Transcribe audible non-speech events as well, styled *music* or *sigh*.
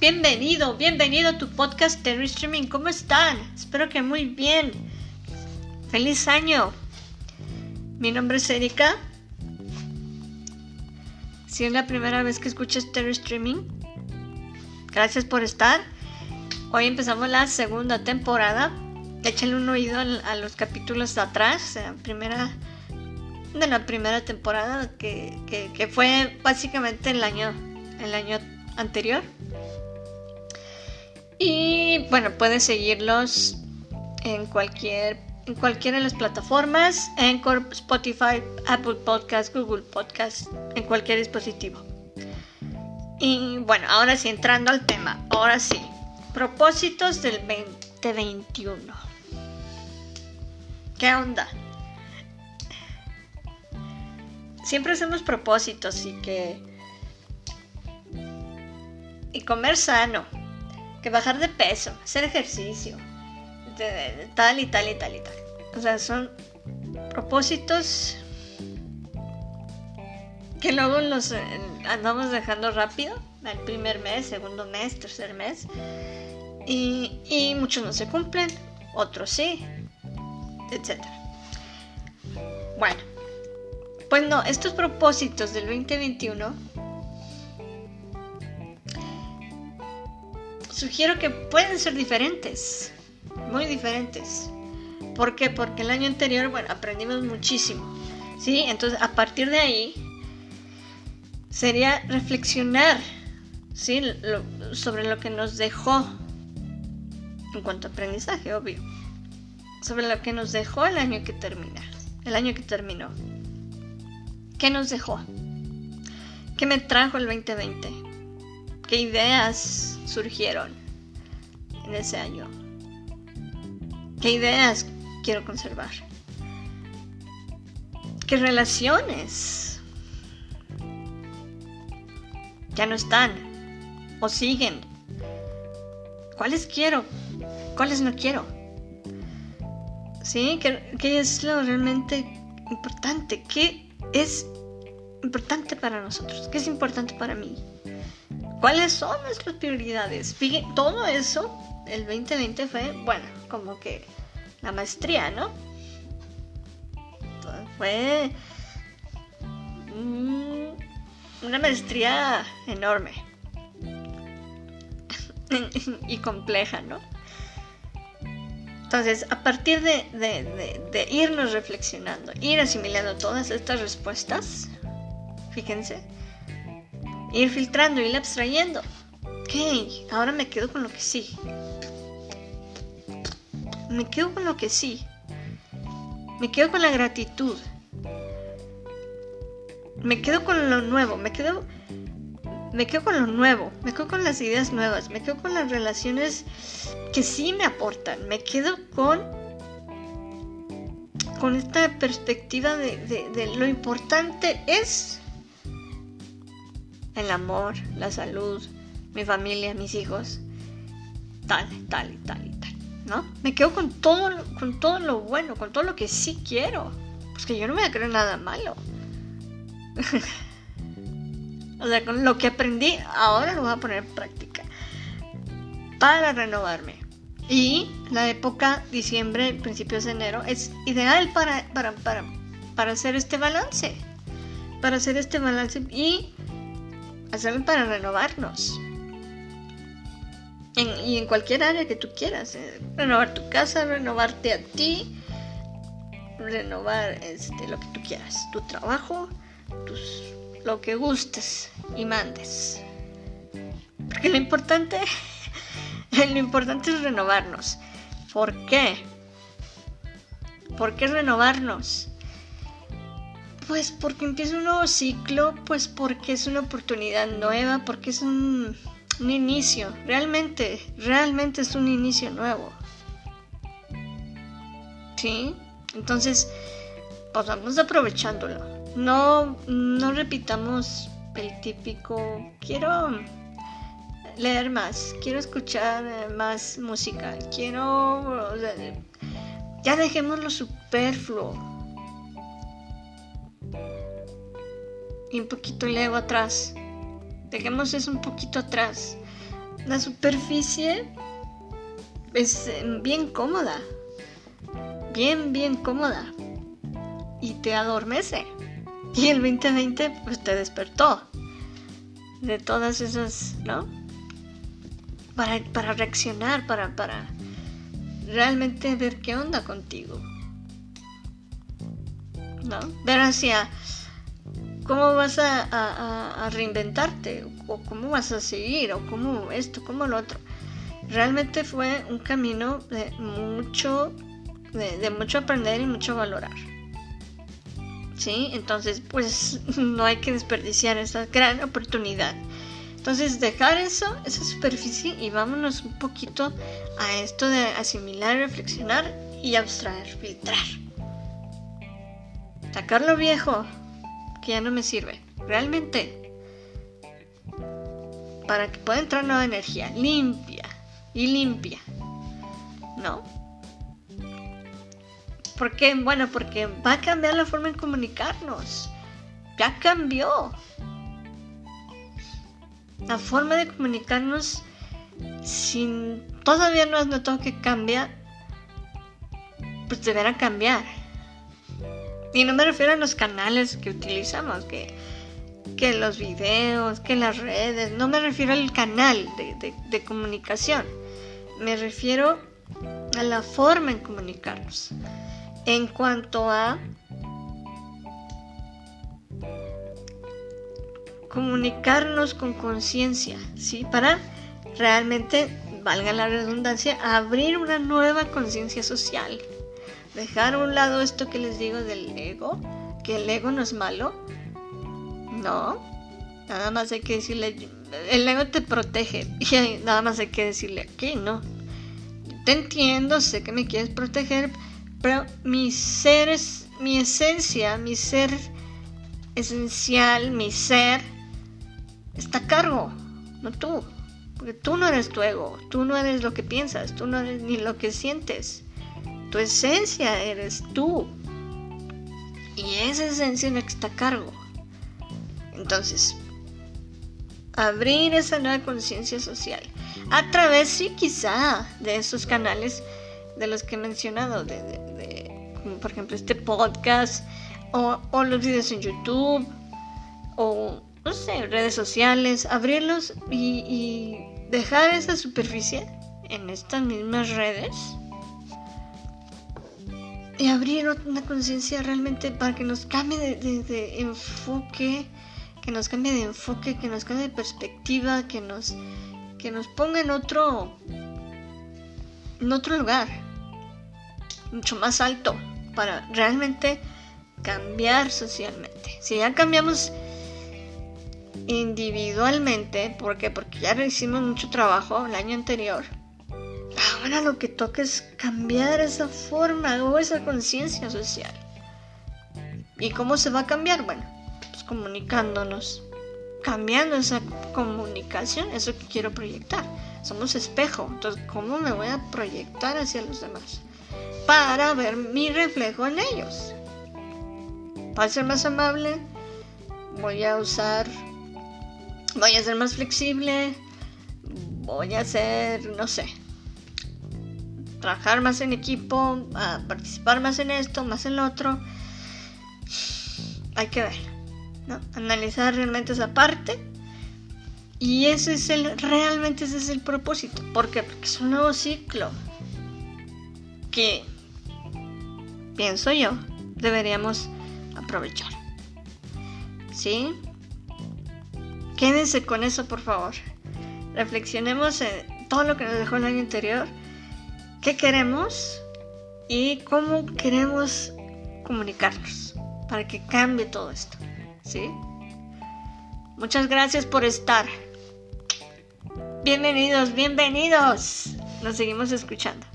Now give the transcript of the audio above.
Bienvenido, bienvenido a tu podcast Terry Streaming. ¿Cómo están? Espero que muy bien. Feliz año. Mi nombre es Erika. Si es la primera vez que escuchas Terry Streaming, gracias por estar. Hoy empezamos la segunda temporada. Échenle un oído a los capítulos de atrás, la primera de la primera temporada que, fue básicamente el año, el año anterior. Y bueno, puedes seguirlos en cualquier en cualquiera de las plataformas, en Spotify, Apple Podcast, Google Podcast, en cualquier dispositivo. Y bueno, ahora sí, entrando al tema, ahora sí, propósitos del 2021. ¿Qué onda? siempre hacemos propósitos y que... Y comer sano, bajar de peso, hacer ejercicio, tal y tal y tal y tal. O sea, son propósitos que luego los eh, andamos dejando rápido, el primer mes, segundo mes, tercer mes, y, y muchos no se cumplen, otros sí, etc. Bueno, pues no, estos propósitos del 2021 sugiero que pueden ser diferentes, muy diferentes. ¿Por qué? Porque el año anterior, bueno, aprendimos muchísimo. ¿Sí? Entonces, a partir de ahí, sería reflexionar, ¿sí? sobre lo que nos dejó, en cuanto a aprendizaje, obvio. Sobre lo que nos dejó el año que termina, el año que terminó. ¿Qué nos dejó? ¿Qué me trajo el 2020? ¿Qué ideas surgieron en ese año? ¿Qué ideas quiero conservar? ¿Qué relaciones ya no están o siguen? ¿Cuáles quiero? ¿Cuáles no quiero? ¿Sí? ¿Qué, qué es lo realmente importante? ¿Qué es importante para nosotros? ¿Qué es importante para mí? ¿Cuáles son nuestras prioridades? Todo eso, el 2020 fue, bueno, como que la maestría, ¿no? Fue una maestría enorme *laughs* y compleja, ¿no? Entonces, a partir de, irnos reflexionando, ir asimilando todas estas respuestas, fíjense, ir filtrando, ir abstrayendo. Ok, ahora me quedo con lo que sí. Me quedo con lo que sí. Me quedo con la gratitud. Me quedo con lo nuevo. Me quedo me quedo con lo nuevo, me quedo con las ideas nuevas, me quedo con las relaciones que sí me aportan, me quedo con, con esta perspectiva de, lo importante es el amor, la salud, mi familia, mis hijos, tal, tal y tal y tal, ¿no? Me quedo con todo, con todo lo bueno, con todo lo que sí quiero, pues que yo no me creer nada malo. *laughs* O sea, con lo que aprendí, ahora lo voy a poner en práctica. Para renovarme. Y la época diciembre, principios de enero, es ideal para, para, para, hacer este balance. Para hacer este balance y hacerlo para renovarnos. y en cualquier área que tú quieras. Eh, renovar tu casa, renovarte a ti, renovar este, lo que tú quieras. Tu trabajo, tus lo que gustes y mandes. Porque lo importante, *laughs* lo importante es renovarnos. ¿Por qué? ¿Por qué renovarnos? Pues porque empieza un nuevo ciclo, pues porque es una oportunidad nueva, porque es un, un inicio. Realmente, realmente es un inicio nuevo. ¿Sí? Entonces, pues vamos aprovechándolo no, no repitamos el típico, quiero leer más, quiero escuchar eh, más música, quiero... ya dejemos lo superfluo. Y un poquito el atrás. Dejemos eso un poquito atrás. la superficie es eh, bien cómoda, bien, bien cómoda y te adormece. Y el 2020 pues te despertó de todas esas, ¿no? Para, para reaccionar, para, para realmente ver qué onda contigo. ¿No? Ver hacia cómo vas a, reinventarte, o cómo vas a seguir, o cómo esto, cómo lo otro. Realmente fue un camino de mucho, de, mucho aprender y mucho valorar. ¿Sí? Entonces, pues *laughs* no hay que desperdiciar esa gran oportunidad. Entonces, dejar eso, esa superficie y vámonos un poquito a esto de asimilar, reflexionar y abstraer, filtrar. Sacar lo viejo, ya no me sirve. Realmente. Para que pueda entrar nueva energía, limpia y limpia. ¿No? ¿Por qué? Bueno, porque va a cambiar la forma de comunicarnos. Ya cambió. La forma de comunicarnos sin todavía no has notado que cambia, pues deberá cambiar. Y no me refiero a los canales que utilizamos, que, que los videos, que las redes, no me refiero al canal de, comunicación, me refiero a la forma en comunicarnos. En cuanto a comunicarnos con conciencia, ¿sí? Para realmente, valga la redundancia, abrir una nueva conciencia social dejar a un lado esto que les digo del ego, que el ego no es malo. No, nada más hay que decirle, el ego te protege *laughs* y nada más hay que decirle aquí, no. Te entiendo, sé que me quieres proteger, pero mi ser es, mi esencia, mi ser esencial, mi ser, está a cargo, no tú. Porque tú no eres tu ego, tú no eres lo que piensas, tú no eres ni lo que sientes. Tu esencia eres tú. Y esa esencia que está a cargo. Entonces, abrir esa nueva conciencia social. A través, sí, quizá, de esos canales de los que he mencionado, de, como por ejemplo este podcast, o, los videos en YouTube, o no sé, redes sociales, abrirlos y dejar esa superficie en estas mismas redes y abrir una conciencia realmente para que nos cambie de, enfoque, que nos cambie de enfoque, que nos cambie de perspectiva, que nos, que nos ponga en otro, en otro lugar, mucho más alto, para realmente cambiar socialmente. Si ya cambiamos individualmente, ¿por qué? Porque ya hicimos mucho trabajo el año anterior Ahora lo que toca es cambiar esa forma o esa conciencia social. ¿Y cómo se va a cambiar? Bueno, pues comunicándonos, cambiando esa comunicación, eso que quiero proyectar. Somos espejo, entonces ¿cómo me voy a proyectar hacia los demás? Para ver mi reflejo en ellos. Para ser más amable, voy a usar, voy a ser más flexible, voy a ser, no sé, trabajar más en equipo, participar más en esto, más en lo otro. Hay que ver, ¿no? Analizar realmente esa parte. Y ese es el, realmente ese es el propósito. ¿Por qué? Porque es un nuevo ciclo que, pienso yo, deberíamos aprovechar. ¿Sí? Quédense con eso, por favor. Reflexionemos en todo lo que nos dejó el año anterior qué queremos y cómo queremos comunicarnos para que cambie todo esto. ¿Sí? Muchas gracias por estar. Bienvenidos, bienvenidos. Nos seguimos escuchando.